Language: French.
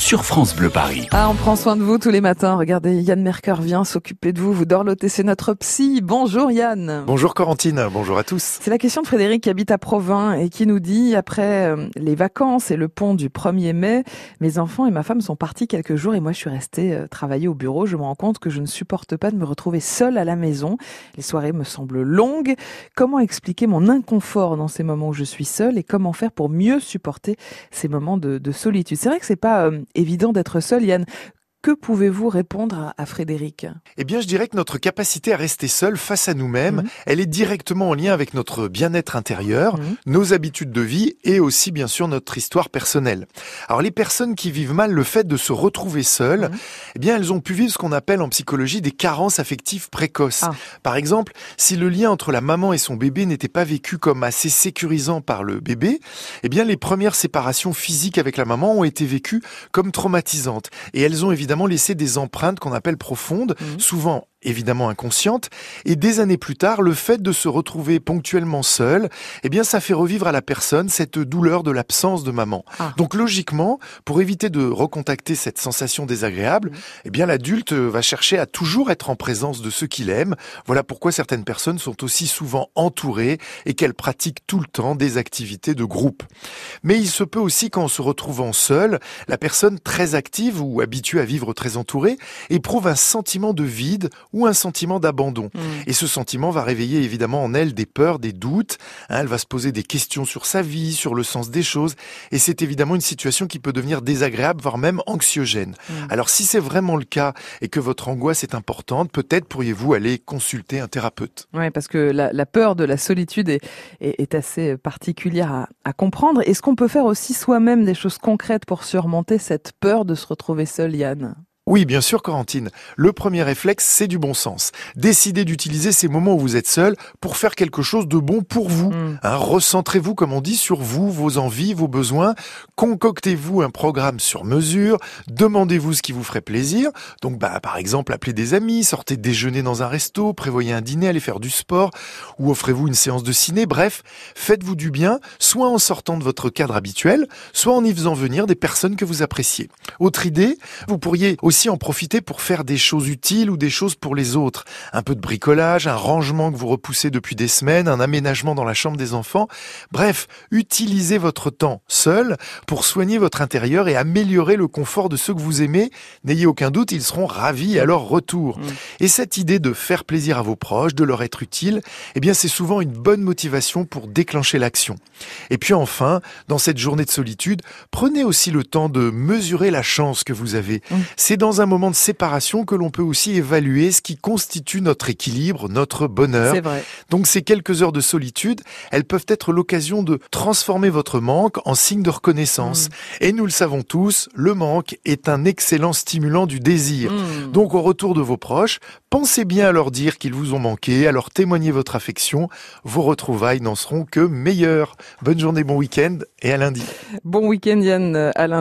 sur France Bleu Paris. Ah, on prend soin de vous tous les matins. Regardez, Yann Merker vient s'occuper de vous. Vous dorlotez, c'est notre psy. Bonjour Yann. Bonjour Corentine, bonjour à tous. C'est la question de Frédéric qui habite à Provins et qui nous dit, après euh, les vacances et le pont du 1er mai, mes enfants et ma femme sont partis quelques jours et moi je suis restée euh, travailler au bureau. Je me rends compte que je ne supporte pas de me retrouver seule à la maison. Les soirées me semblent longues. Comment expliquer mon inconfort dans ces moments où je suis seule et comment faire pour mieux supporter ces moments de, de solitude? C'est vrai que c'est pas euh, évident d'être seul, Yann. Que pouvez-vous répondre à, Frédéric? Eh bien, je dirais que notre capacité à rester seul face à nous-mêmes, Mhm. elle est directement en lien avec notre bien-être intérieur, Mhm. nos habitudes de vie et aussi, bien sûr, notre histoire personnelle. Alors, les personnes qui vivent mal le fait de se retrouver seules, Mhm. eh bien, elles ont pu vivre ce qu'on appelle en psychologie des carences affectives précoces. Ah. Par exemple, si le lien entre la maman et son bébé n'était pas vécu comme assez sécurisant par le bébé, eh bien, les premières séparations physiques avec la maman ont été vécues comme traumatisantes. Et elles ont évidemment laissé des empreintes qu'on appelle profondes, Mhm. souvent évidemment inconscientes. Et des années plus tard, le fait de se retrouver ponctuellement seul, eh bien, ça fait revivre à la personne cette douleur de l'absence de maman. Ah. Donc, logiquement, pour éviter de recontacter cette sensation désagréable, eh bien, l'adulte va chercher à toujours être en présence de ceux qu'il aime. Voilà pourquoi certaines personnes sont aussi souvent entourées et qu'elles pratiquent tout le temps des activités de groupe. Mais il se peut aussi qu'en se retrouvant seule, la personne très active ou habituée à vivre très entourée éprouve un sentiment de vide ou un sentiment d'abandon. Mhm. Et ce sentiment va réveiller évidemment en elle des peurs, des doutes. Hein, elle va se poser des questions sur sa vie, sur le sens des choses. Et c'est évidemment une situation qui peut devenir désagréable, voire même anxiogène. Mhm. Alors si c'est vraiment le cas et que votre angoisse est importante, peut-être pourriez-vous aller consulter un thérapeute. Ouais, parce que la, la peur de la solitude est, est, est assez particulière à, à comprendre. Est-ce qu'on peut faire aussi soi-même des choses concrètes pour surmonter cette peur de se retrouver seul, Yann? Oui, bien sûr, Corentine. Le premier réflexe, c'est du bon sens. Décidez d'utiliser ces moments où vous êtes seul pour faire quelque chose de bon pour vous. Mhm. Hein, Recentrez-vous, comme on dit, sur vous, vos envies, vos besoins. Concoctez-vous un programme sur mesure. Demandez-vous ce qui vous ferait plaisir. Donc, bah, par exemple, appelez des amis, sortez déjeuner dans un resto, prévoyez un dîner, allez faire du sport, ou offrez-vous une séance de ciné. Bref, faites-vous du bien, soit en sortant de votre cadre habituel, soit en y faisant venir des personnes que vous appréciez. Autre idée, vous pourriez aussi en profiter pour faire des choses utiles ou des choses pour les autres. Un peu de bricolage, un rangement que vous repoussez depuis des semaines, un aménagement dans la chambre des enfants. Bref, utilisez votre temps seul pour soigner votre intérieur et améliorer le confort de ceux que vous aimez. N'ayez aucun doute, ils seront ravis à leur retour. Mm. Et cette idée de faire plaisir à vos proches, de leur être utile, eh bien, c'est souvent une bonne motivation pour déclencher l'action. Et puis enfin, dans cette journée de solitude, prenez aussi le temps de mesurer la chance que vous avez. Mm. C'est dans un moment de séparation que l'on peut aussi évaluer ce qui constitue notre équilibre, notre bonheur. C'est vrai. Donc ces quelques heures de solitude, elles peuvent être l'occasion de transformer votre manque en signe de reconnaissance. Et nous le savons tous, le manque est un excellent stimulant du désir. Mhm. Donc au retour de vos proches, pensez bien à leur dire qu'ils vous ont manqué, à leur témoigner votre affection. Vos retrouvailles n'en seront que meilleures. Bonne journée, bon week-end et à lundi. Bon week-end, Yann, à lundi.